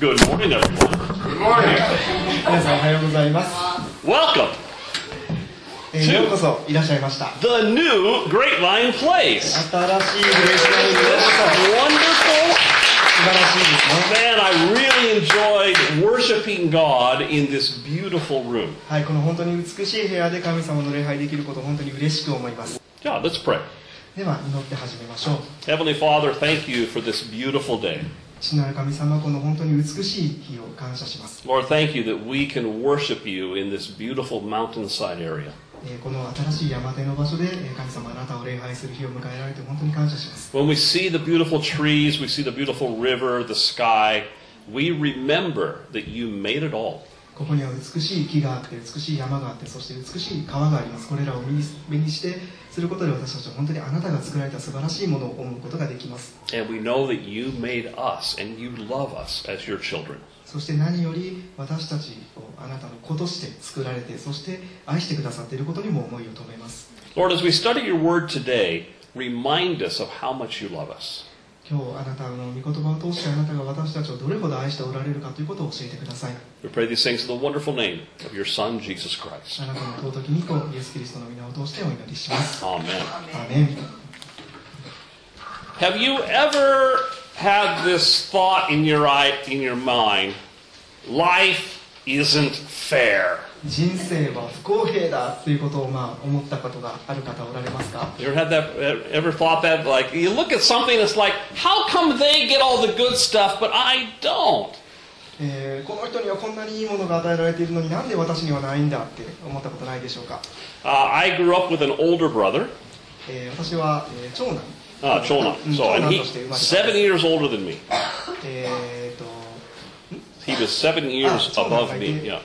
Good morning, everyone. Good morning. 皆さんおはようございます、 Welcome えーようこそいらっしゃいました the new Grapevine Place. 新しいグレースラインにようこ This そ is wonderful. 素晴らしいですね Man, I really enjoyed worshiping God in this beautiful room. はいこの本当に美しい部屋で神様の礼拝できることを本当に嬉しく思います Yeah, let's pray. では祈って始めましょう Heavenly Father, thank you for this beautiful day. 父なる神様この本当に美しい日を感謝します Lord, thank you that we can worship you in this beautiful mountainside area. えーこの新しい山手の場所でえー神様あなたを礼拝する日を迎えられて本当に感謝します When we see the beautiful trees, we see the beautiful river, the sky, we remember that you made it all. ここには美しい木があって美しい山があってそして美しい川がありますこれらを目にしてすることで私たちは本当にあなたが作られた素晴らしいものを思うことができます。そして何より私たちをあなたのことして作られて、そして愛してくださっていることにも思いを止めます。今日あなたの御言葉を通してあなたが私たちをどれほど愛しておられるかということを教えてください We pray these things in the wonderful name of your Son, Jesus Christ. あなたの尊き御子イエス・キリストの皆を通してお祈りします Amen. アーメン Have you ever had this thought in your eye, in your mind? Life isn't fair. 人生は不公平だということをまあ思ったことがある方おられますか You ever had that? Ever thought that? Like you look at something, it's like, how come they get all the good stuff, but I don't? えーこの人にはこんなにいいものが与えられているのになんで私にはないんだって思ったことないでしょうか、Uh, I grew up with an older brother, えー私は、えー長男 uh, Chona. うん So, 長 and 男 he seven years older than me. えーと He was seven あ years 長男 above me. て Yeah.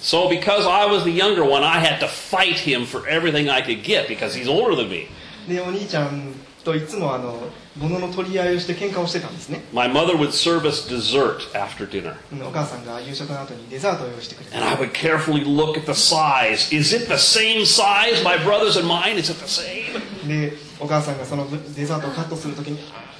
So because I was the younger one, I had to fight him for everything I could get because he's older than me. My mother would serve us dessert after dinner. And I would carefully look at the size. Is it the same size my brother's and mine? Is it the same?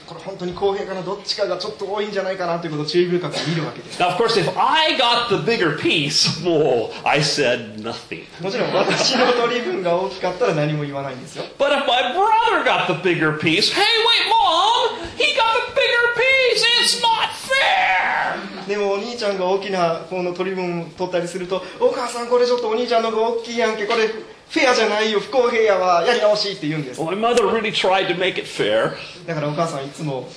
これ本当に公平かなどっちかがちょっと多いんじゃないかなということを注意深く見るわけです Now, of course, if I got the bigger piece, whoa, I said nothing. もちろん私の取り分が大きかったら何も言わないんですよ But if my brother got the bigger piece, hey, wait, mom, he got the bigger piece. It's not fair. でもお兄ちゃんが大きな方の取り分を取ったりするとお母さんこれちょっとお兄ちゃんの方が大きいやんけこれフェアじゃないよ不公平やわやり直しって言うんです Well, my mother really tried to make it fair. だからお母さんいつも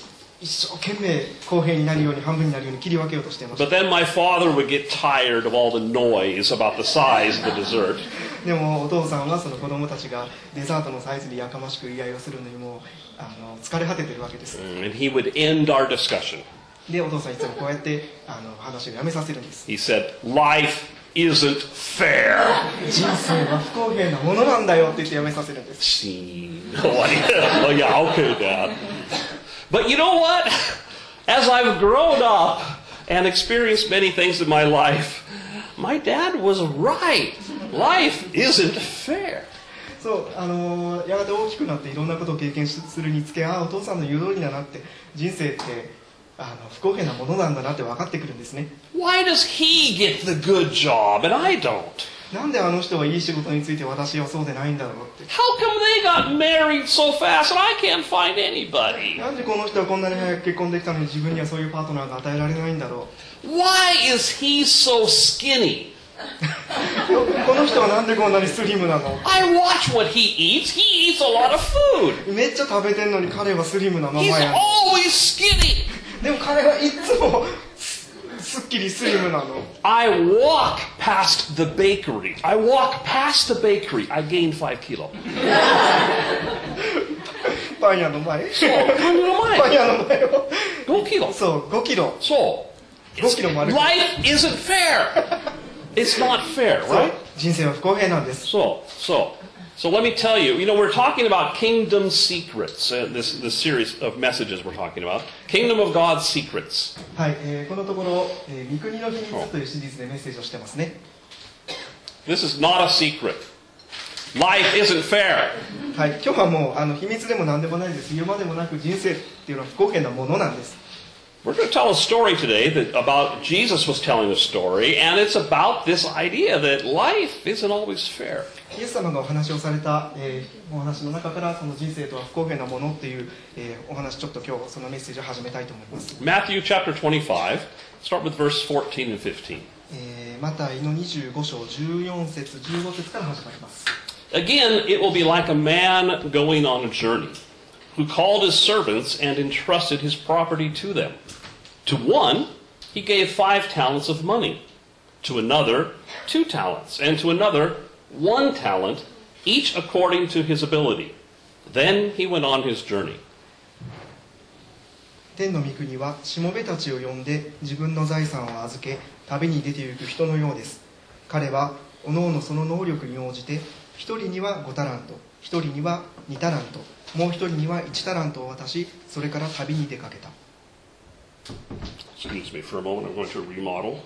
一生懸命公平になるように半分になるように切り分けようとしていまし But then my father would get tired of all the noise about the size of the dessert. た でもお父さんはその子供たちがデザートのサイズでやかましく言い合いをするのにもうあの疲れ果ててるわけです And he would end our discussion. でお父さんいつもこうやってあの話をやめさせるんです He said, Life isn't fair. 人生は不公平なものなんだよって言ってやめさせるんです. Oh, yeah. oh, okay, Dad. But you know what? As I've grown up and experienced many things in my life, my dad was right. Life isn't fair. そうあのーやがて大きくなっていろんなことを経験するにつけああお父さんの言う通りだなって人生ってあの不公平なものなんだなって分かってくるんですね Why does he get the good job and I don't? なんであの人はいい仕事について私はそうでないんだろうって How come they got married so fast and I can't find anybody? なんでこの人はこんなに早く結婚できたのに自分にはそういうパートナーが与えられないんだろ Why is he so skinny? うこの人はなんでこんなにスリムなの I watch what he eats. He eats a lot of food. めっちゃ食べてんのに彼はスリムなまま He's や always skinny. でも彼はいつもすすっきりスリムなの I walk past the bakery. I walk past the bakery. I gain five kilo. パン屋の前そう、感じの前。パン屋の前を5キロ。そう5キロそう。5キロも歩く Life isn't fair. It's not fair, そう right? 人生は不公平なんです So, so, so let me tell you. You know, we're talking about kingdom secrets. Uh, this this series of messages we're talking about, kingdom of God's secrets. はい、えーこのところ「えー三国の秘密」というシリーズでメッセージをしてますね This is not a secret. Life isn't fair. はい今日はもうあの秘密でも何でもないです言うまでもなく人生っていうのは不公平なものなんです We're going to tell a story today that about Jesus was telling a story, and it's about this idea that life isn't always fair. イエス様がお話をされた、えーお話の中からその人生とは不公平なものっていう、えーお話ちょっと今日そのメッセージを始めたいと思います、 Matthew chapter 25, start with verse 14 and 15. えーマタイの25章14節15節から始まります Again, it will be like a man going on a journey, who called his servants and entrusted his property to them. To one, he gave five talents of money, to another, two talents, and to another, one talent, each according to his ability. Then he went on his journey. 天の御国はしもべたちを呼んで自分の財産を預け旅に出て行く人のようです彼はおのおのその能力に応じて一人には5タラント 一人には2タラントもう一人には1タラントを渡しそれから旅に出かけた Excuse me for a moment, I'm going to remodel.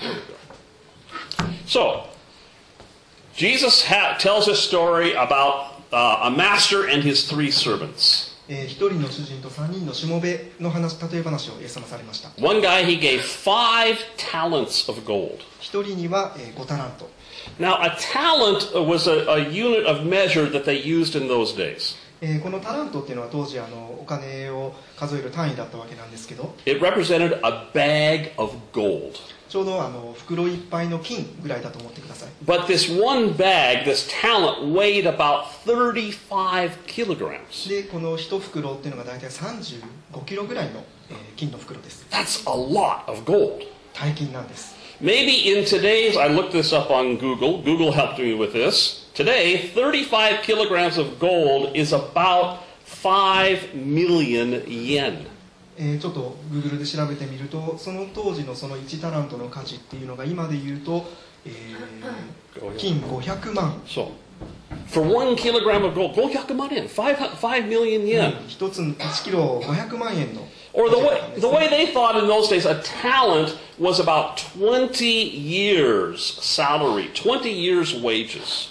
There we go. So, Jesus ha- tells a story about uh, a master and his three servants. えー一人の主人と三人のしもべの話例え話をイエス様されました One guy, he gave five talents of gold. 一人には、えー5タラント Now, a talent was a, a unit of measure that they used in those days. えーこのタラントっていうのは当時あのお金を数える単位だったわけなんですけど It represented a bag of gold. ちょうどあの袋いっぱいの金ぐらいだと思ってください But this one bag, this talent, weighed about 35 kilograms. でこの一袋っていうのが大体35キロぐらいの、えー金の袋です That's a lot of gold. 大金なんです Maybe in today's, I looked this up on Google. Google helped me with this. Today, 35 kilograms of gold is about 5 million yen. えーちょっと Google で調べてみるとその当時のその1タラントの価値っていうのが今で言うと、えー金500万 So, for one kilogram of gold, go in, 5, 5 million yen. 1つ1キロ500万円の Or the 価値だ way, ったんです the ね way they thought in those days, a talent was about 20 years' salary, 20 years' wages.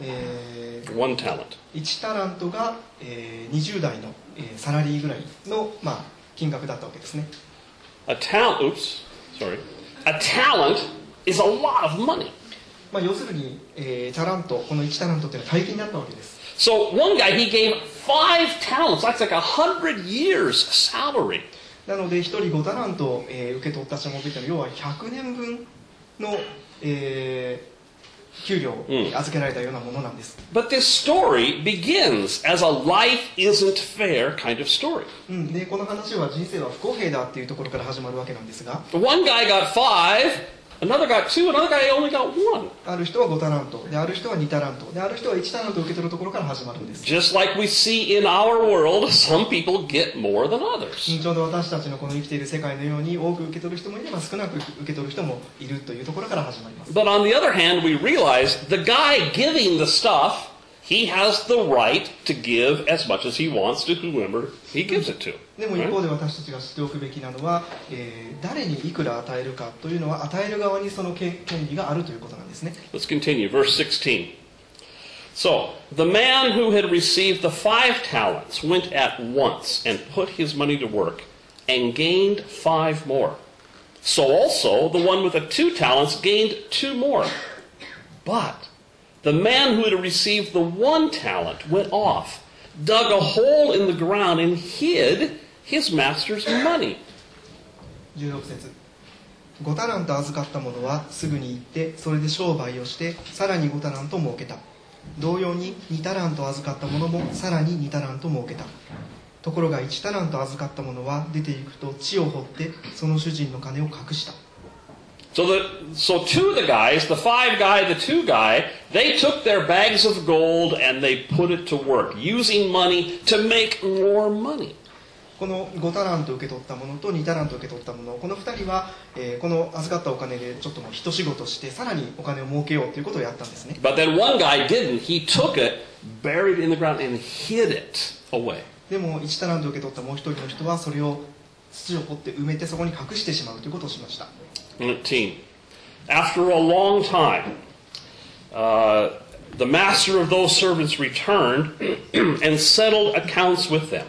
えー One talent. 1タラントが、えー20代の、えーサラリーぐらいの、まあ、金額だったわけですね A talent, oops, sorry. A talent is a lot of money. まあ、要するに、えータラントこの1タラントっていうのは大金だったわけです So one guy, he gave five talents. That's like a hundred years' salary. なので1人5タラントを、えー受け取ったしもべっていうのは要は100年分の、えー給料をうん。預けられたようなものなんです、But this story begins as a life isn't fair kind of story. うん、でこの話は人生は不公平だっていうところから始まるわけなんですが。One guy got five, another got two, another guy only got one. ある人は5タラントである人は2タラントである人は1タラントを受け取るところから始まるんです、 Just like we see in our world, some people get more than others. ちょうど私たちのこの生きている世界のように多く受け取る人もいれば少なく受け取る人もいるというところから始まります But on the other hand, we realize the guy giving the stuff, he has the right to give as much as he wants to whoever he gives it to. でも一方で私たちが知っておくべきなのは、えー誰にいくら与えるかというのは与える側にその権権利があるということなんですね Let's continue. Verse 16. So, the man who had received the five talents went at once and put his money to work and gained five more. So also the one with the two talents gained two more. But the man who had received the one talent went off, dug a hole in the ground, and hid his master's money. 16節5タラント預かった者はすぐに行ってそれで商売をしてさらに5タラント儲けた同様に2タラント預かった者もさらに2タラント儲けたところが1タラント預かった者は出て行くと地を掘ってその主人の金を隠した So the so two of the guys, the five guy, the two guy, they took their bags of gold and they put it to work, using money to make more money. この5タラント受け取ったものと2タラント受け取ったものこの2人は、えーこの預かったお金でちょっともう一仕事してさらにお金を儲けようということをやったんですね But then one guy didn't. He took it, buried it in the ground, and hid it away. でも1タラント受け取ったもう一人の人はそれを土を掘って埋めてそこに隠してしまうということをしました 19. After a long time, uh, the master of those servants returned and settled accounts with them.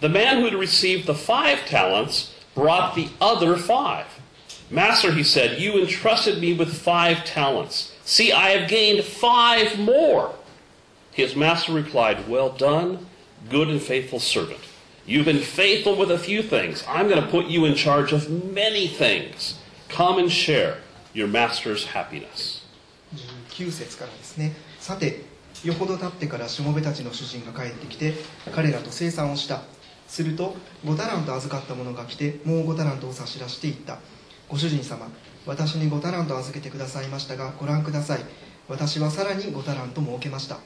The man who had received the five talents brought the other five. Master, he said, you entrusted me with five talents. See, I have gained five more. His master replied, Well done, good and faithful servant. You've been faithful with a few things. I'm going to put you in charge of many things. Come and share your master's happiness. 19節からですねさてよほど経ってからしもべたちの主人が帰ってきて彼らと生産をした すると5タラント預かった者が来てもう5タラントを差し出していった。ご主人様私に5タラント預けてくださいましたがご覧ください。私はさらに5タラント設けました。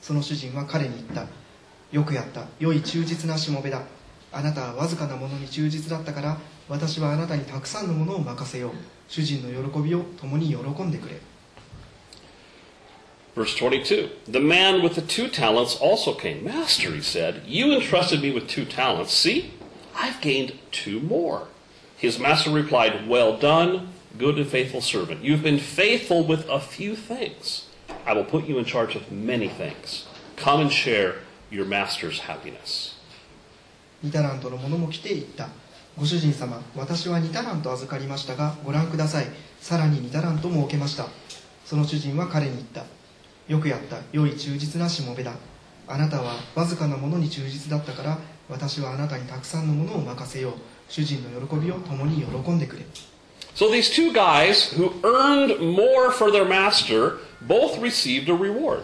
その主人は彼に言った。よくやった。良い忠実なしもべだ。あなたはわずかなものに忠実だったから私はあなたにたくさんのものを任せよう。主人の喜びを共に喜んでくれ。Verse 22 The man with the two talents also came. Master, he said, you entrusted me with two talents. See, I've gained two more. His master replied, Well done, good and faithful servant. You've been faithful with a few things. I will put you in charge of many things. Come and share your master's happiness. 2タラントの者も来て言ったご主人様私は2タラント預かりましたがご覧くださいさらに2タラント設けましたその主人は彼に言った よくやった良い忠実なしもべだあなたはわずかなものに忠実だったから私はあなたにたくさんのものを任せよう主人の喜びを共に喜んでくれ So these two guys who earned more for their master both received a reward.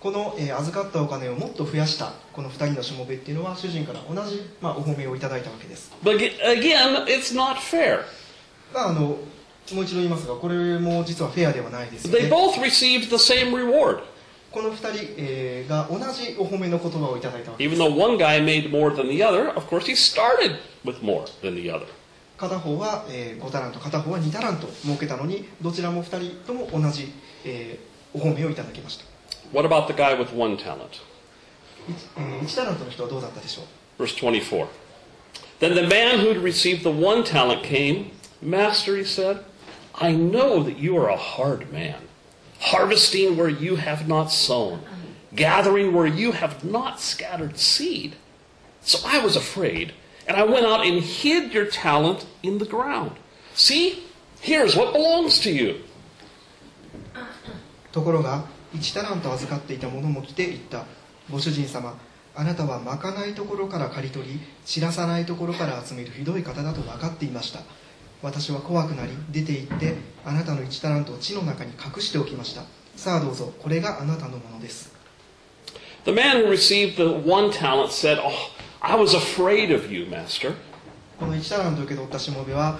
この、えー預かったお金をもっと増やしたこの2人のしもべっていうのは主人から同じ、まあ、お褒めをいただいたわけです But ag- again, it's not fair. まああのもう一度言いますがこれも実はフェアではないですよ They ね both received the same reward. この2人、えーが同じお褒めの言葉をいただいたわけです Even though one guy made more than the other, of course, he started with more than the other. 片方は、えー5タラント片方は2タラント設けたのにどちらも2人とも同じ、えーお褒めをいただきました What about the guy with one talent? 1, えー1タラントの人はどうだったでしょう Verse 24. Then the man who had received the one talent came. Master, he said, I know that you are a hard man, harvesting where you have not sown, gathering where you have not scattered seed. So I was afraid, and I went out and hid your talent in the ground. See, here's what belongs to you. ところが1タラント預かっていた者も来て言ったご主人様あなたはまかないところから刈り取り散らさないところから集めるひどい方だと分かっていました私は怖くなり出て行ってあなたの1タラントを地の中に隠しておきましたさあどうぞこれがあなたのものです The man who received the one talent said, Oh, I was afraid of you, master. この1タラントを受け取ったしもべは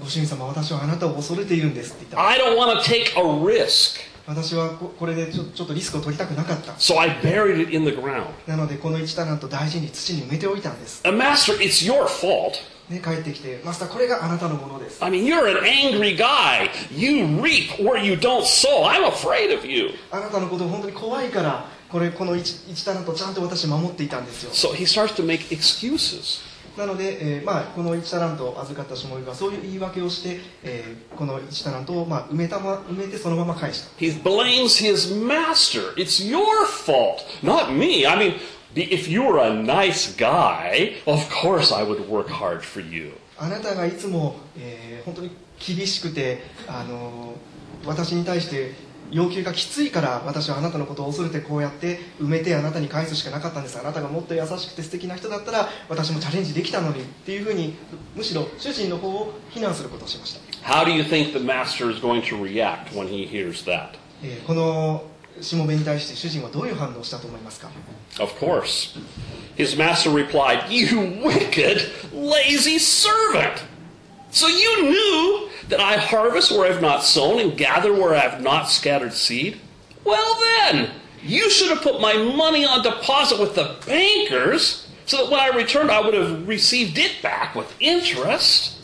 ご主人様私はあなたを恐れているんですって言った I don't want to take a risk. 私はここれでちょちょっとリスクを取りたくなかった So I buried it in the ground. なのでこの1タラント大事に土に埋めておいたんです、And master, it's your fault. ね、帰ってきてマスターこれがあなたのものです I mean, you're an angry guy. You reap where you don't sow. I'm afraid of you. あなたのこと本当に怖いからこれこの 1, 1タラントちゃんと私守っていたんですよ So he starts to make excuses. なので、えーまあ、この1タラントを預かったしもべがそういう言い訳をして、えーこの1タラントを、まあ、埋めたま埋めてそのまま返した He blames his master. It's your fault, not me. I mean, if you were a nice guy, of course I would work hard for you. あなたがいつも、えー本当に厳しくて、あのー私に対して要求がきついから私はあなたのことを恐れてこうやって埋めてあなたに返すしかなかったんですあなたがもっと優しくて素敵な人だったら私もチャレンジできたのにっていうふうにむしろ主人の方を非難することをしました、How do you think the master is going to react when he hears that? えーこのしもべに対して主人はどういう反応をしたと思いますか？Of course. His master replied, You wicked, lazy servant! So you knew that I harvest where I've not sown and gather where I have not scattered seed? Well then, you should have put my money on deposit with the bankers so that when I returned I would have received it back with interest.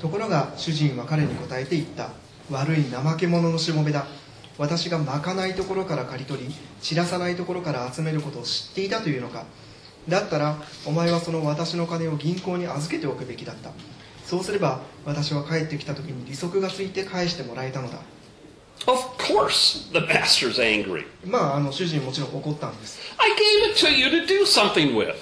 ところが主人は彼に答えて言った悪い怠け者のしもべだ私がまかないところから刈り取り散らさないところから集めることを知っていたというのかだったらお前はその私の金を銀行に預けておくべきだったそうすれば私は帰ってきた時に利息がついて返してもらえたのだ Of course, the master's angry. まああの主人もちろん怒ったんです I gave it to you to do something with.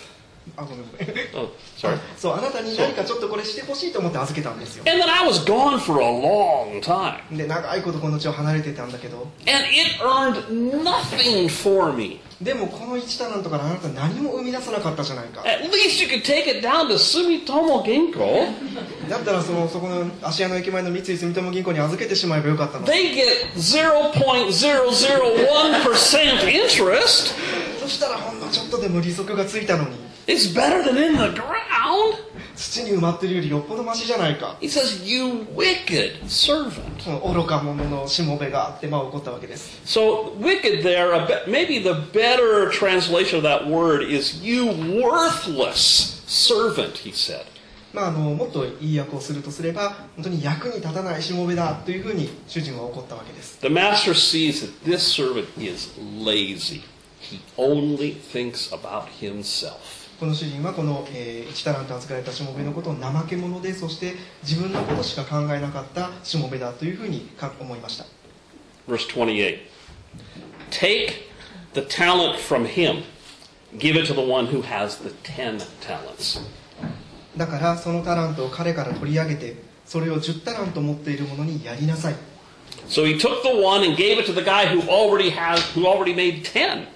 あごめんごめん Oh, sorry. そうあなたに何かちょっとこれしてほしいと思って預けたんですよ And then I was gone for a long time. で長いことこの地を離れてたんだけど And it earned nothing for me. でもこの1タラントからあなた何も生み出さなかったじゃないか At least you could take it down to Sumitomo Ginko. だったらそのそこの芦屋の駅前の三井住友銀行に預けてしまえばよかったの They get 0.001% interest. そしたらほんのちょっとでも利息がついたのに It's better than in the ground. 土に埋まってるよりよっぽどマシじゃないか He says, You wicked servant. その愚か者のしもべがあってまあ怒ったわけです So, wicked there, a bit- maybe the better translation of that word is, You worthless servant, he said. まああのもっといい訳をするとすれば本当に役に立たないしもべだというふうに主人は怒ったわけです The master sees that this servant is lazy. He only thinks about himself. この主人はこの、えー、1タラント預かれたしもべのことを怠け者でそして自分のことしか考えなかったしもべだというふうにか思いました Verse 28 Take the talent from him, give it to the one who has the ten talents. だからそのタラントを彼から取り上げてそれを10タラント持っている者にやりなさい So he took the one and gave it to the guy who already has who already made ten.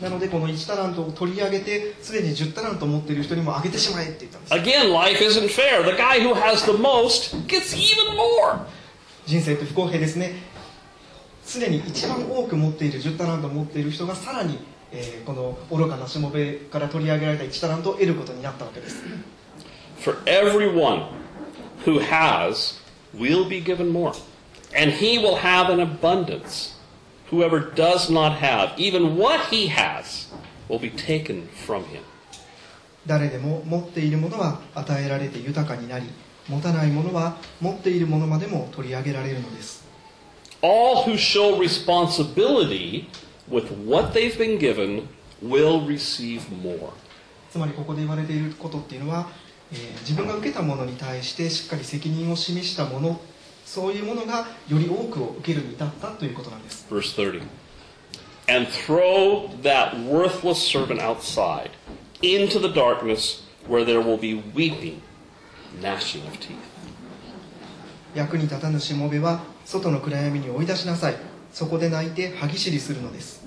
なのでこの1タラントを取り上げてすでに10タラント持っている人にもあげてしまえって言ったんです Again, life isn't fair. The guy who has the most gets even more. 人生って不公平ですねすでに一番多く持っている10タラントを持っている人がさらに、えーこの愚かなしもべから取り上げられた1タラントを得ることになったわけです For everyone who has will be given more, and he will have an abundance. Whoever does not have, even what he has, will be taken from him. 誰でも持っているものは与えられて豊かになり持たないものは持っているものまでも取り上げられるのです All who show responsibility with what they've been given will receive more. つまりここで言われていることっていうのは、えー自分が受けたものに対してしっかり責任を示したものそういうものがより多くを受けるに至ったということなんです Verse 30. And throw that worthless servant outside into the darkness where there will be weeping, gnashing of teeth. 役に立たぬしもべは外の暗闇に追い出しなさいそこで泣いて歯ぎしりするのです、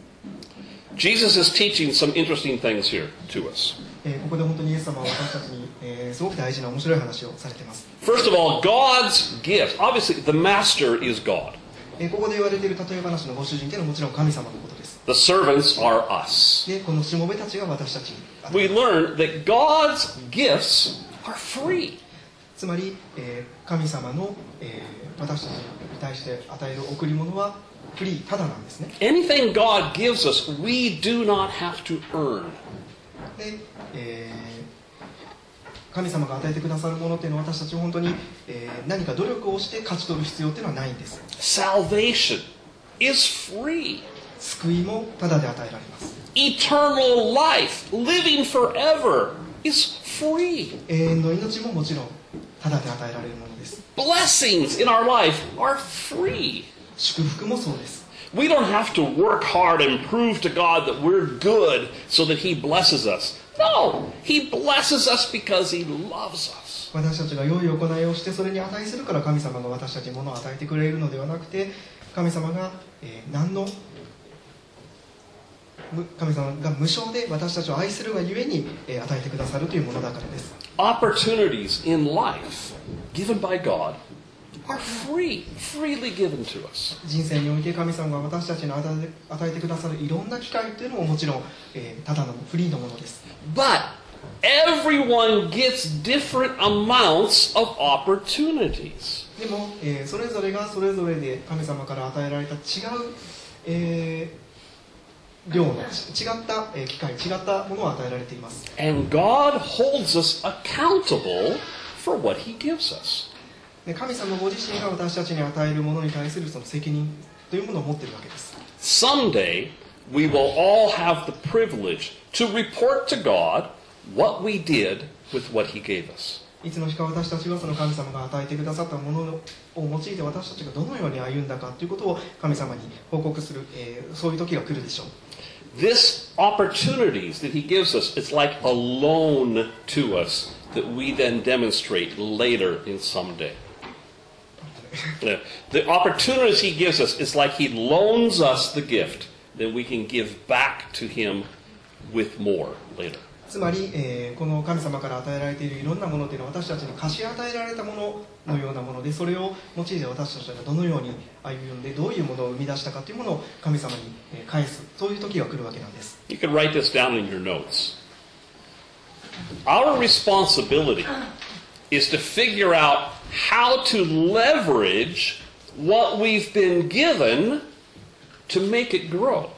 Jesus is teaching some interesting things here to us. えーここで本当にイエス様は私たちに、えーすごく大事な面白い話をされています、First of all, God's gift. Obviously, the master is God. えーここで言われている例え話のご主人というのはもちろん神様のことです The servants are us. でこのしもべたちが私たち We learn that God's gifts are free. つまり、えー神様の、えー私たちに対して与える贈り物はフリーただなんですね Anything God gives us, we do not have to earn. で、えー神様が与えてくださるものっていうのは私たちは本当に、えー何か努力をして勝ち取る必要っていうのはないんです Salvation is free. 救いもただで与えられます Eternal life, living forever, is free. 永遠の命ももちろんただで与えられるものです Blessings in our life are free. 祝福もそうです We don't have to work hard and prove to God that we're good so that He blesses us. No, He blesses us because He loves us. 私たちが良い行いをしてそれに値するから神様が私たちに物を与えてくれるのではなくて神様が、えー何のむ神様が無償で私たちを愛するがゆえに、えー与えてくださるというものだからです Opportunities in life given by God are free, freely given to us. 人生において神様が私たちに与えて与えてくださるいろんな機会というのももちろん、えーただのフリーのものです But everyone gets different amounts of opportunities. でも、えーそれぞれがそれぞれで神様から与えられた違う、えー量のち違った、えー機会違ったものを与えられています And God holds us accountable for what He gives us. で神様ご自身が私たちに与えるものに対するその責任というものを持っているわけです Someday, we will all have the privilege to report to God what we did with what He gave us. いつの日か私たちはその神様が与えてくださったものを用いて私たちがどのように歩んだかということを神様に報告する、えーそういう時が来るでしょう This opportunities that he gives us, it's like a loan to us that we then demonstrate later in someday. Yeah. The opportunities he gives us, it's like he loans us the gift that we can give back to him with more later. つまり、えーこの神様から与えられているいろんなものというのは私たちに貸し与えられたもののようなものでそれを用いて私たちがどのように歩んでどういうものを生み出したかというものを神様にえー返すそういう時が来るわけなんです You can write this down in your notes. Our responsibility is to figure out how to leverage what we've been given to make it grow.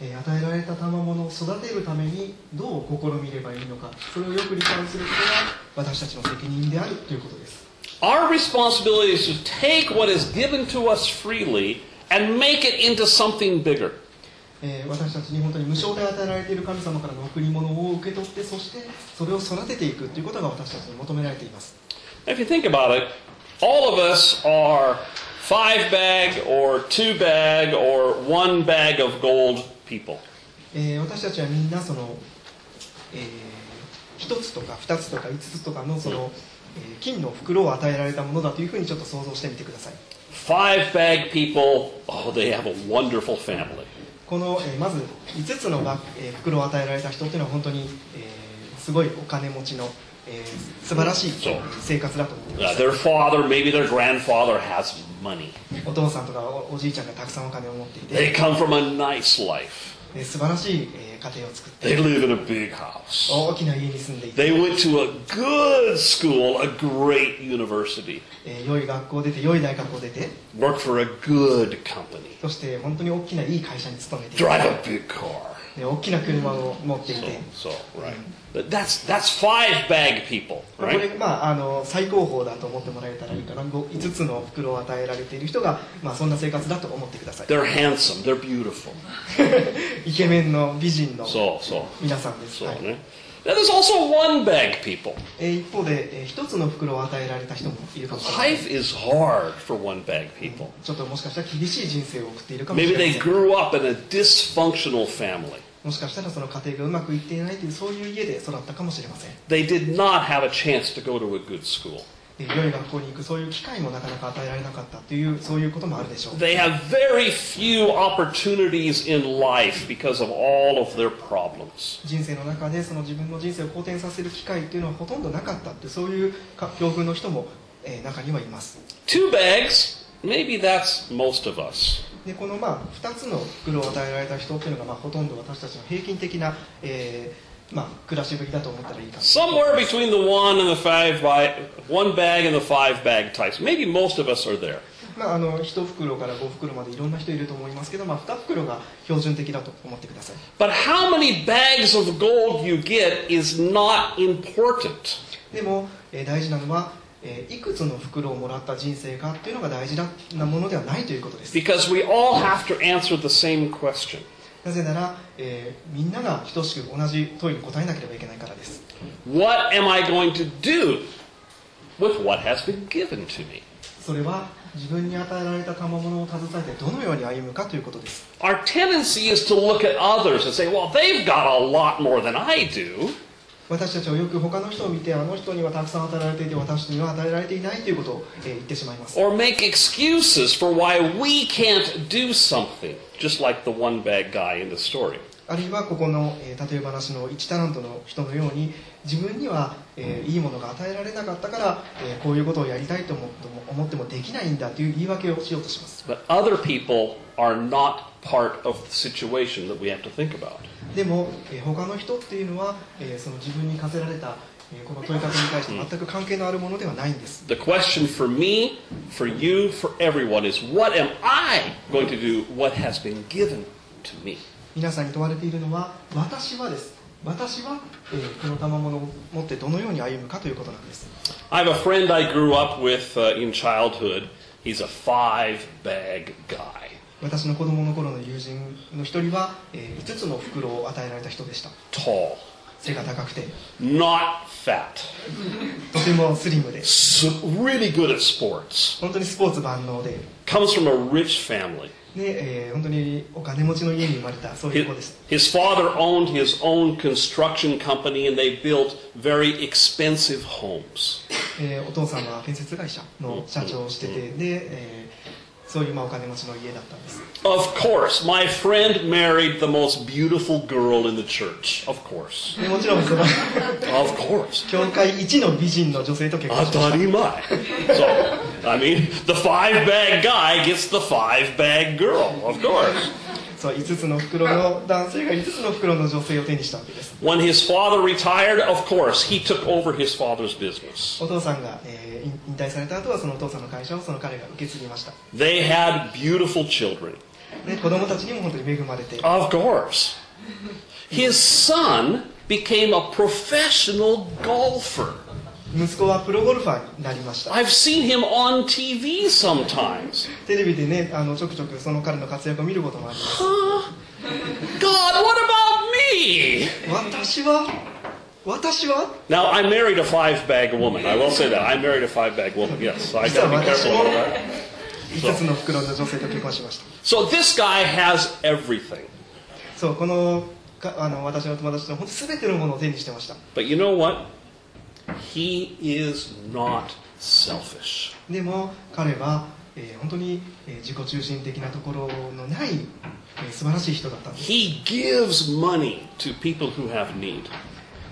えー与えられた賜物を育てるためにどう試みればいいのかそれをよく理解することが私たちの責任であるということです Our responsibility is to take what is given to us freely and make it into something bigger. えー私たちに本当に無償で与えられている神様からの贈り物を受け取ってそしてそれを育てていくということが私たちに求められています If you think about it, all of us are five bag or two bag or one bag of gold people. えー私たちはみんなその、え1つとか2つとか5つとかのその、えー金の袋を与えられたものだというふうにちょっと想像してみてください Five bag people, oh, they have a wonderful family. この、えーまず5つのバえー袋を与えられた人っていうのは本当に、えーすごいお金持ちの、えー素晴らしい生活だと思いま Uh, す their father, maybe their grandfather, has money. お父さんとかおおじいちゃんがたくさんお金を持ってい They て、come from a nice life. えー素晴らしい、えー家庭を作って They live in a big house. 大きな家に住んでいて、They went to a good school, a great university, えー良い学校を出て良い大学を出て work for a good company, そして本当に大きないい会社に勤めていて drive a big car. で大きな車を持っていて、So, so right. That's, that's five bag people, これ、まあ、あの最高峰だと思ってもらえたらいいかな。5つの袋を与えられている人が、まあ、そんな生活だと思ってください。They're handsome, they're beautiful. イケメンの美人の皆さんです。there's bag people. 一方で一つの袋を与えられた人もいるかもしれませちょっともしかしたら厳しい人生を送っているかもしれません。Maybe they grew up in a dysfunctional family. もしかしたらその家庭がうまくいっていないというそういう家で育ったかもしれません They did not have a chance to go to a good school. えー良い学校に行くそういう機会もなかなか与えられなかったというそういうこともあるでしょう They have very few opportunities in life because of all of their problems. 人生の中でその自分の人生を好転させる機会っていうのはほとんどなかったってそういうか境遇の人も、えー中にはいます Two bags, maybe that's most of us. でこのまあ2つの袋を与えられた人っていうのがまあほとんど私たちの平均的な、えーまあ、暮らしぶりだと思ったらいいかな Somewhere between the one and the five by one bag and the five bag types. Maybe most of us are there. まあ、あの1袋から5袋までいろんな人いると思いますけど、まあ、2袋が標準的だと思ってください But how many bags of gold you get is not important. でも、えー大事なのは、えーいくつの袋をもらった人生かっていうのが大事なものではないということです Because we all have to answer the same question. なぜなら、えーみんなが等しく同じ問いに答えなければいけないからです What am I going to do with what has been given to me? それは自分に与えられた賜物を携えてどのように歩むかということです Our tendency is to look at others and say, well, they've got a lot more than I do. 私たちはよく他の人を見てあの人にはたくさん与えられていて私には与えられていないということを、え言ってしまいます Or make excuses for why we can't do something, just like the one bad guy in the story. あるいはここの、えー例え話の1タラントの人のように自分には、えーいいものが与えられなかったから、えーこういうことをやりたいと思っても思ってもできないんだという言い訳をしようとします But other people are not part of the situation that we have to think about. でも、えー他の人っていうのは、えーその自分に課せられた、えーこの問いかけに対して全く関係のあるものではないんです The question for me, for you, for everyone is what am I going to do? What has been given to me? 皆さんに問われているのは私はです私は、えーこの賜物を持ってどのように歩むかということなんです I have a friend I grew up with uh, in childhood. He's a five bag guy. 私の子供の頃の友人の一人は、え5つの袋を与えられた人でした Tall, 背が高くて not fat. とててもスリムで s really good at sports, 本当にスポーツ万能で comes from a rich family. で、えー本当にお金持ちの家に生まれたそういう子です his father owned his own construction company and they built very expensive homes. えーお父さんは建設会社の社長をしててで、えー そういうまあお金持ちの家だったんです Of course, my friend married the most beautiful girl in the church. Of course. でもちろんその Of course. 教会一の美人の女性と結婚しました Atarimai. So, I mean, the five bag guy gets the five bag girl, of course. そう5つの袋の男性が5つの袋の女性を手にしたわけです When his father retired, of course, he took over his father's business. お父さんが、えー引引退された後はそのお父さんの会社をその彼が受け継ぎました They had beautiful children. で子供たちにも本当に恵まれて Of course. His son became a professional golfer. 息子はプロゴルファーになりました I've seen him on TV sometimes. テレビでねあのちょくちょくその彼の活躍を見ることもあります? God, what about me? 私は私は Now, I married a five bag woman. I will say that. I married a five bag woman, yes. So I gotta be careful about that. 5つの袋の女性と結婚しました So this guy has everything. そうこのかあの私の友達の本当全てのものを手にしてました But you know what? He is not selfish. でも彼は、えー本当に、えー自己中心的なところのない、えー素晴らしい人だったんです He gives money to people who have need.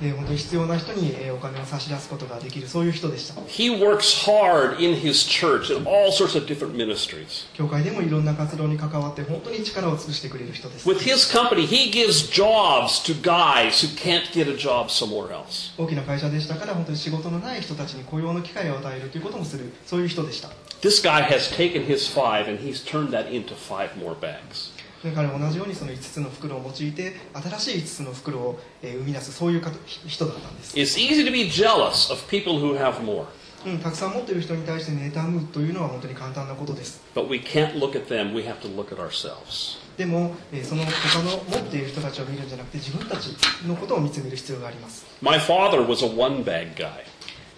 で本当に必要な人に、えーお金を差し出すことができるそういう人でした He works hard in his church in all sorts of different ministries. 教会でもいろんな活動に関わって本当に力を尽くしてくれる人です With his company, he gives jobs to guys who can't get a job somewhere else. 大きな会社でしたから本当に仕事のない人たちに雇用の機会を与えるということもするそういう人でした This guy has taken his five and he's turned that into five more bags. で彼も同じようにその5つの袋を用いて新しい5つの袋を、えー生み出すそういう方人だったんです、It's easy to be jealous of people who have more, うん、たくさん持っている人に対して妬むというのは本当に簡単なことです but we can't look at them. We have to look at ourselves. でも、えーその他の持っている人たちを見るんじゃなくて自分たちのことを見つめる必要があります、My father was a one bag guy.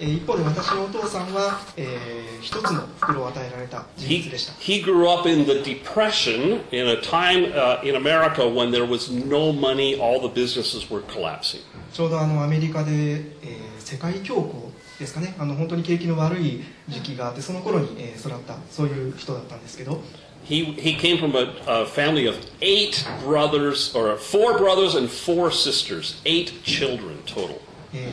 えー一方で私のお父さんは、えー一つの袋を与えられた人 He, 物でした he grew up in the Depression in a time uh, in America when there was no money, all the businesses were collapsing. ちょうどあのアメリカで、えー世界恐慌ですかねあの本当に景気の悪い時期があってその頃に、えー育ったそういう人だったんですけど He, he came from a, a family of eight brothers, or four brothers and four sisters, eight children total. え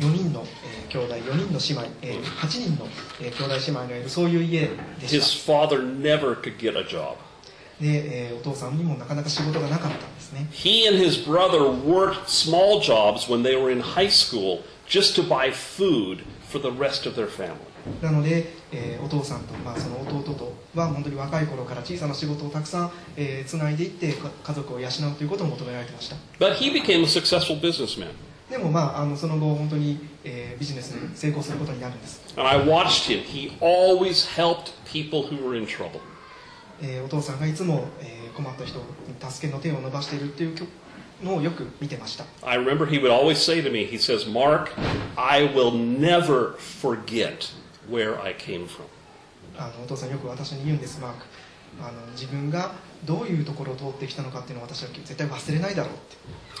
4人の、えー兄弟4人の姉妹、え8人の、えー兄弟姉妹がいるそういう家で His し father never could get a job. たで、えーお父さんにもなかなか仕事がなかったんですね He and his brother worked small jobs when they were in high school just to buy food for the rest of their family. なので、えーお父さんと、まあ、その弟とは本当に若い頃から小さな仕事をたくさん、えーつないでいってか家族を養うということを求められてました But he became a successful businessman. でも、まあ、あのその後本当に、えービジネスに成功することになるんです And I watched him. He always helped people who were in trouble. えーお父さんがいつも、えー困った人に助けの手を伸ばしているっていうのをよく見てました I remember he would always say to me, he says, Mark, I will never forget where I came from. あのお父さんよく私に言うんですマークあの自分がどういうところを通ってきたのかっていうのを私は絶対忘れないだろうって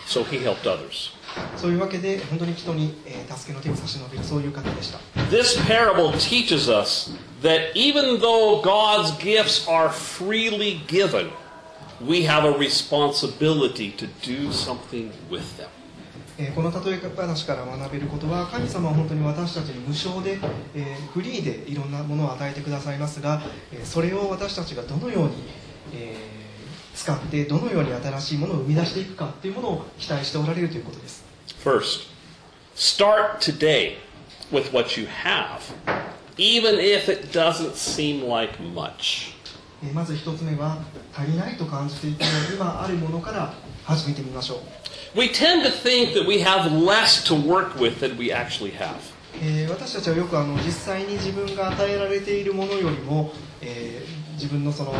So he helped others. そういうわけで本当に人に、えー助けの手を差し伸べるそういう方でした This parable teaches us that even though God's gifts are freely given, we have a responsibility to do something with them. えーこの例え話から学べることは神様は本当に私たちに無償で、えーフリーでいろんなものを与えてくださいますが、えーそれを私たちがどのように、えー使ってどのように新しいものを生み出していくかっていうものを期待しておられるということです First, start today with what you have, even if it doesn't seem like much. えーまず一つ目は足りないと感じていても今あるものから始めてみましょう We tend to think that we have less to work with than we actually have. えー私たちはよくあの実際に自分が与えられているものよりも、えー自分のその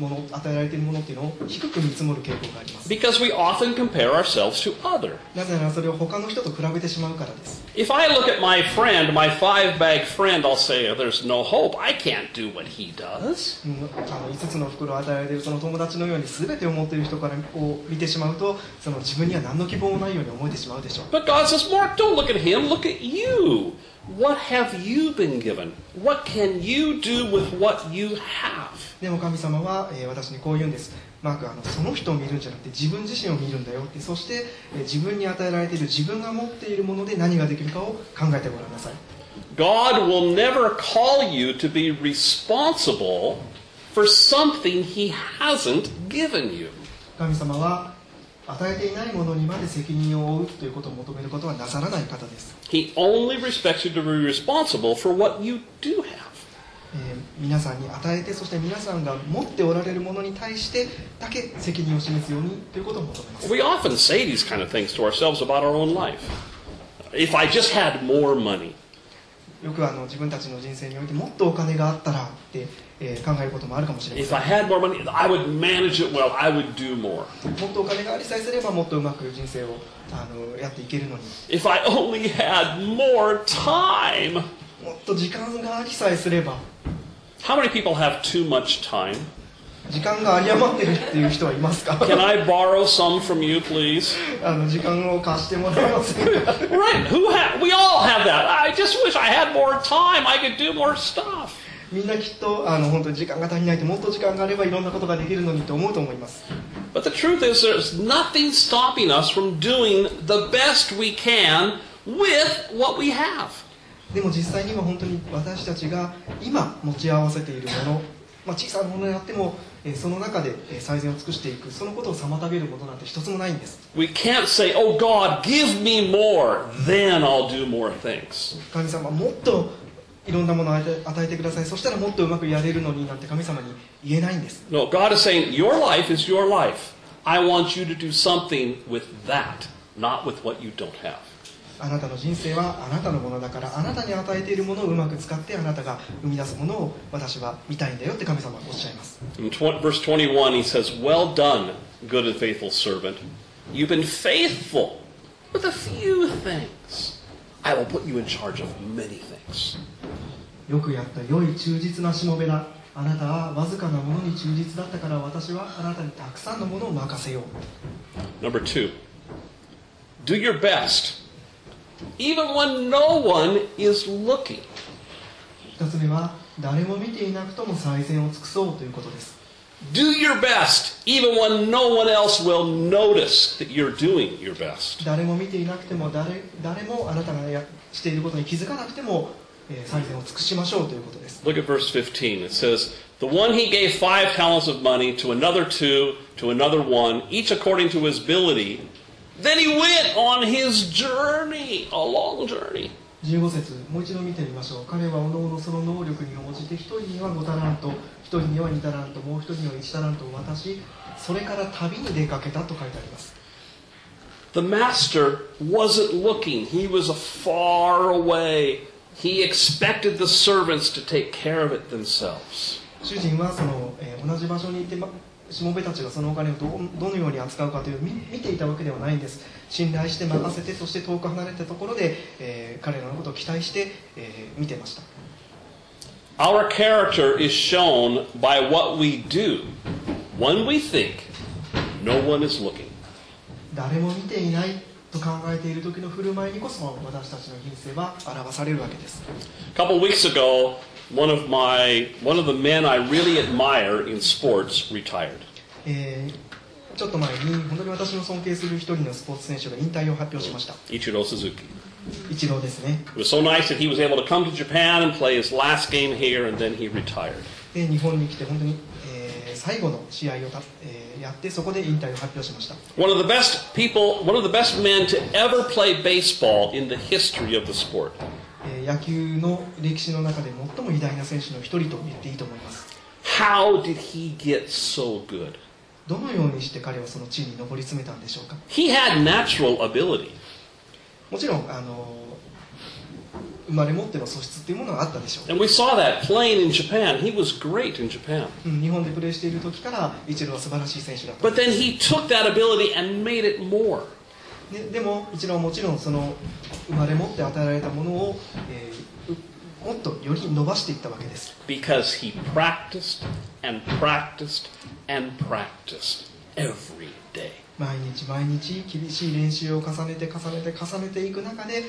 もの与えられているものっていうのを低く見積もる傾向があります Because we often compare ourselves to other. なぜならそれを他の人と比べてしまうからです If I look at my friend, my five bag friend, I'll say, "Oh, there's no hope. I can't do what he does. うんあの5つの袋を与えられているその友達のように全てを持っている人からを見てしまうとその自分には何の希望もないように思えてしまうでしょう But God says, Mark, don't look at him, look at you. What have you been given? What can you do with what you have? でも神様は、えー私にこう言うんですマークあのその人を見るんじゃなくて自分自身を見るんだよってそして、えー自分に与えられている自分が持っているもので何ができるかを考えてごらんなさい God will never call you to be responsible for something he hasn't given you. 神様は与えていないものにまで責任を負うということを求めることはなさらない方です、He only expects you to be responsible for what you do have. えー皆さんに与えてそして皆さんが持っておられるものに対してだけ責任を示すようにということを求めます We often say these kind of things to ourselves about our own life. If I just had more money, よくあの自分たちの人生においてもっとお金があったらって、えー考えることもあるかもしれま if せん I had more money, I would manage it well. I would do more. もっとお金がありさえすればもっとうまく人生をあのやっていけるのに If I only had more time. もっと時間がありさえすれば How many people have too much time? 時間が有り余ってるっていう人はいますか Can I borrow some from you, please? あの時間を貸してもらえませんか Right. Who ha- we all have that. I just wish I had more time. I could do more stuff. みんなきっとあの本当に時間が足りないともっと時間があればいろんなことができるのにと思うと思います But the truth is, there's nothing stopping us from doing the best we can with what we have. でも実際には本当に私たちが今持ち合わせているもの、まあ、小さなものであっても、えーその中でえー最善を尽くしていくそのことを妨げることなんて一つもないんです We can't say, oh God, give me more, then I'll do more things. 神様もっといろんなものを与えてくださいそしたらもっとうまくやれるのになんて神様に言えないんです No, God is saying, your life is your life. I want you to do something with that, not with what you don't have. あなたの人生はあなたのものだからあなたに与えているものをうまく使ってあなたが生み出すものを私は見たいんだよって神様はおっしゃいます verse 21, he says, Well done, good and faithful servant. You've been faithful with a few things. I will put you in charge of many things. よくやった良い忠実なしもべだあなたはわずかなものに忠実だったから私はあなたにたくさんのものを任せよう Number two, do your best, even when no one is looking. 一つ目は誰も見ていなくとも最善を尽くそうということです Do your best, even when no one else will notice that you're doing your best. 誰も見ていなくても誰誰もあなたがやしていることに気づかなくても、えー 最善を尽くしましょうということです Look at verse 15. It says, The one he gave five talents of money, to another two, to another one, each according to his ability. Then he went on his journey, a long journey. 15節もう一度見てみましょう彼はおのおのその能力に応じて一人には5タラント一人には2タラントもう一人には1タラントを渡しそれから旅に出かけたと書いてあります The master wasn't looking, he was far away. He expected the servants to take care of it themselves. 主人はその、えー同じ場所にいて、ま、しもべたちがそのお金をどうどのように扱うかという見見ていたわけではないんです信頼して任せてそして遠く離れたところで、えー彼らのことを期待して、えー見てました Our character is shown by what we do when we think no one is looking. 誰も見ていないと考えている時の振る舞いにこそ私たちの人生は表されるわけです。ちょっと前に本当に私の尊敬する一人のスポーツ選手が引退を発表しました。イチロー・スズキ。イチローですね。日本に来て本当に最後の試合をた、えーやってそこで引退を発表しました One of the best people, one of the best men to ever play baseball in the history of the sport. えー野球の歴史の中で最も偉大な選手の一人と言っていいと思います How did he get so good? どのようにして彼はその地位に上り詰めたんでしょうか He had natural ability. もちろんあの生まれ持っての素質っていうものがあったでしょう、And we saw that playing in Japan. He was great in Japan. うん日本でプレーしている時からイチローは素晴らしい選手だった、But then he took that ability and made it more. ね、でもイチローはもちろんその生まれ持って与えられたものを、えーうもっとより伸ばしていったわけです Because he practiced and practiced and practiced every day. 毎日毎日厳しい練習を重ねて重ねて重ねていく中で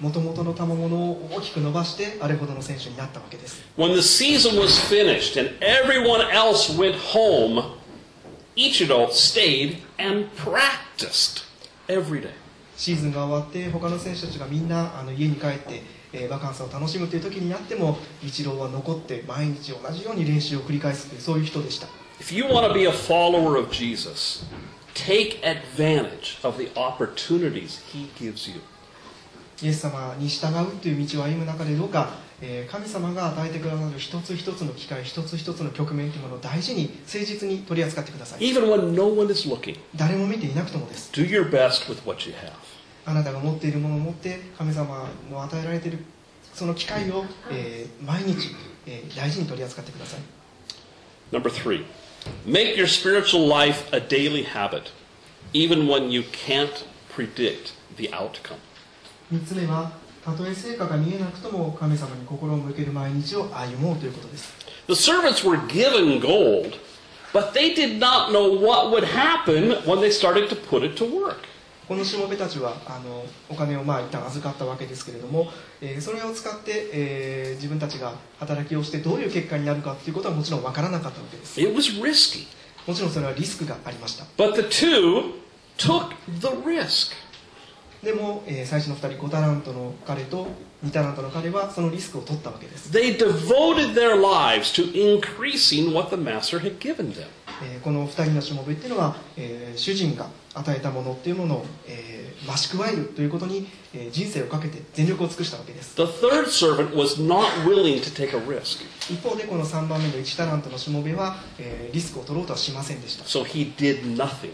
もともとの賜物を大きく伸ばしてあれほどの選手になったわけです When the season was finished and everyone else went home, Ichiro stayed and practiced every day. シーズンが終わって他の選手たちがみんなあの家に帰って、えーバカンスを楽しむという時になってもイチローは残って毎日同じように練習を繰り返すというそういう人でした If you want to be a follower of Jesus, take advantage of the opportunities he gives you. イエス様に従うという道を歩む中でどうか、えー神様が与えてくださる一つ一つの機会一つ一つの局面というものを大事に誠実に取り扱ってください Even when no one is looking, 誰も見ていなくともです do your best with what you have. あなたが持っているものを持って神様の与えられているその機会を、えー毎日、えー大事に取り扱ってください Number three, make your spiritual life a daily habit, even when you can't predict the outcome. 3つ目はたとえ成果が見えなくとも神様に心を向ける毎日を歩もうということです The servants were given gold, but they did not know what would happen when they started to put it to work. このしもべたちはあのお金をまあ一旦預かったわけですけれども、えーそれを使って、えー自分たちが働きをしてどういう結果になるかということはもちろん分からなかったわけです It was risky. もちろんそれはリスクがありました But the two took the risk. でも、えー最初の2人5タラントの彼と2タラントの彼はそのリスクを取ったわけです They devoted their lives to increasing what the master had given them. えーこの2人のしもべっていうのは、えー主人が与えたものっていうものを、えー増し加えるということに、えー人生をかけて全力を尽くしたわけです The third servant was not willing to take a risk, 一方でこの3番目の1タラントのしもべは、えーリスクを取ろうとはしませんでした so he did nothing.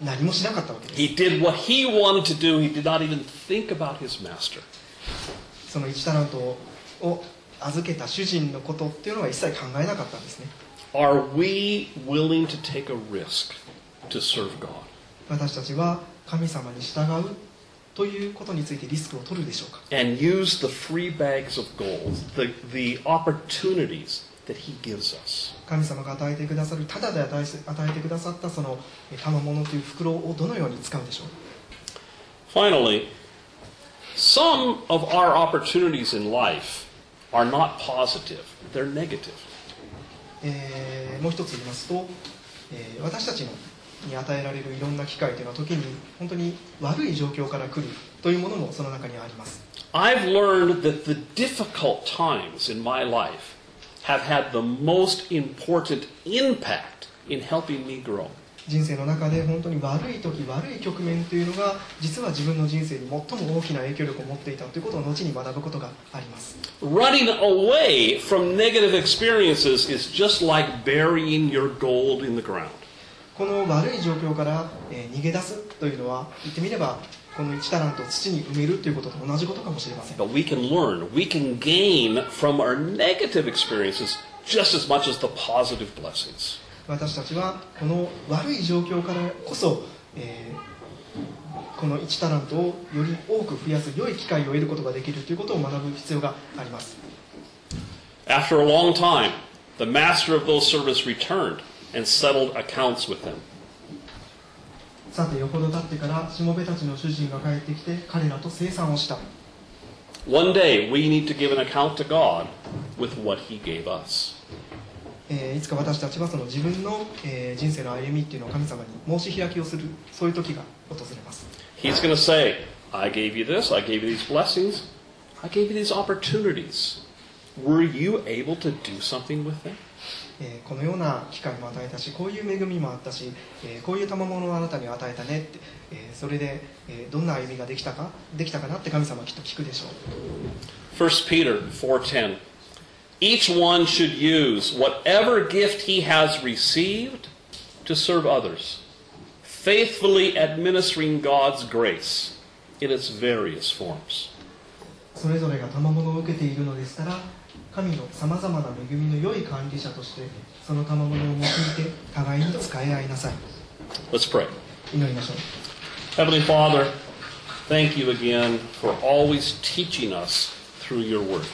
何もしなかったわけです He did what he wanted to do. He did not even think about his master. その1タラントを預けた主人のことっていうのは一切考えなかったんですね Are we willing to take a risk to serve God? 私たちは神様に従うということについてリスクを取るでしょうか And use the free bags of gold, the, the opportunities that he gives us. 神様が与えてくださるただで与えてくださったそのえ賜物という袋をどのように使うでしょう？Finally, some of our opportunities in life are not positive, they're negative. えーもう一つ言いますと、えー私たちのに与えられるいろんな機会というのは時に本当に悪い状況から来るというものもその中にはあります I've learned that the difficult times in my life have had the most important impact in helping me grow. 人生の中で本当に悪い時悪い局面というのが実は自分の人生に最も大きな影響力を持っていたということを後に学ぶことがあります Running away from negative experiences is just like burying your gold in the ground. この悪い状況から、えー逃げ出すというのは言ってみればこの1タラントを土に埋めるということと同じことかもしれません But we can learn, we can gain from our negative experiences just as much as the positive blessings. 私たちはこの悪い状況からこそ、えーこの1タラントをより多く増やす良い機会を得ることができるということを学ぶ必要があります After a long time, the master of those servants returned and settled accounts with them. さてよほど経ってからしもべたちの主人が帰ってきて彼らと清算をした One day, we need to give an account to God with what He gave us. えーいつか私たちはその自分の、えー人生の歩みっていうのを神様に申し開きをするそういう時が訪れます He's going to say, I gave you this, I gave you these blessings, I gave you these opportunities. Were you able to do something with them? えーこのような機会も与えたしこういう恵みもあったし、えーこういう賜物をあなたに与えたねって、えーそれで、えーどんな歩みができたかできたかなって神様はきっと聞くでしょう1 Peter 4:10 Each one should use whatever gift he has received to serve others, faithfully administering God's grace in its various forms. そそれぞれが賜物を受けているのでしたら神のさまざまな恵みの良い管理者としてその賜物を用いて互いに使い合いなさい Let's pray. 祈りましょう Heavenly Father, thank you again for always teaching us through your word.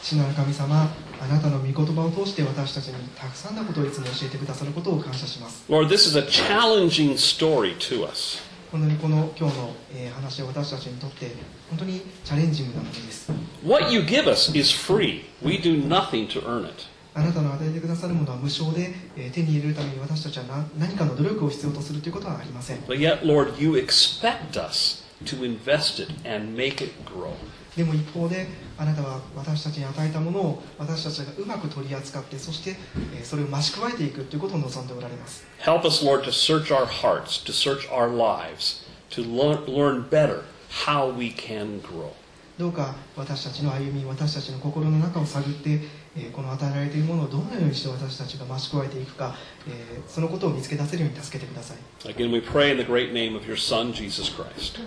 父なる神様あなたの御言葉を通して私たちにたくさんのことをいつも教えてくださることを感謝します Lord, this is a challenging story to us. 本当にこの今日の、えー話は私たちにとって本当にチャレンジングなものです What you give us is free. We do nothing to earn it. あなたの与えてくださるものは無償で、えー手に入れるために私たちは何何かの努力を必要とするということはありません But yet, Lord, you expect us to invest it and make it grow. でも一方であなたは私たちに与えたものを私たちがうまく取り扱ってそしてえーそれを増し加えていくということを望んでおられます Help us, Lord, to search our hearts, to search our lives, to learn better how we can grow. どうか私たちの歩み私たちの心の中を探って、この与えられているものをどのようにして私たちが増し加えていくか、えー、そのことを見つけ出せるように助けてください。あ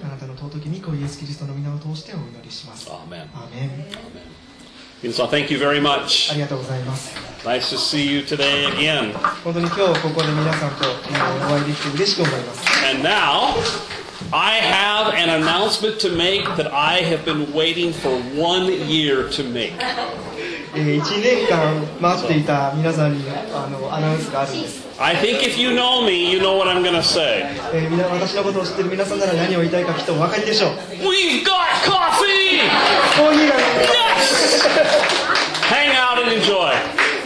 なたの尊き御子イエス・キリストの皆を通してお祈りします。アーメ。Thank you very much. ありがとうございます。Nice、see you today again. 本当に今日ここで皆さんとお会いできて嬉しく思います。And now... I have an announcement to make that I have been waiting for one year to make. え1年間待っていた皆さんにあのアナウンスがあるんです、I think if you know me, you know what I'm to say. えーみな私のことを知ってる皆さんなら何を言いたいかきっとお分かりでしょう We've got coffee! コーヒーが Yes! Hang out and enjoy.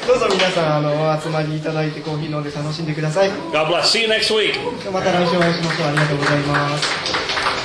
どうぞ皆さんあのお集まりいただいてコーヒー飲んで楽しんでください God bless. See you next week. また来週お会いしましょうありがとうございます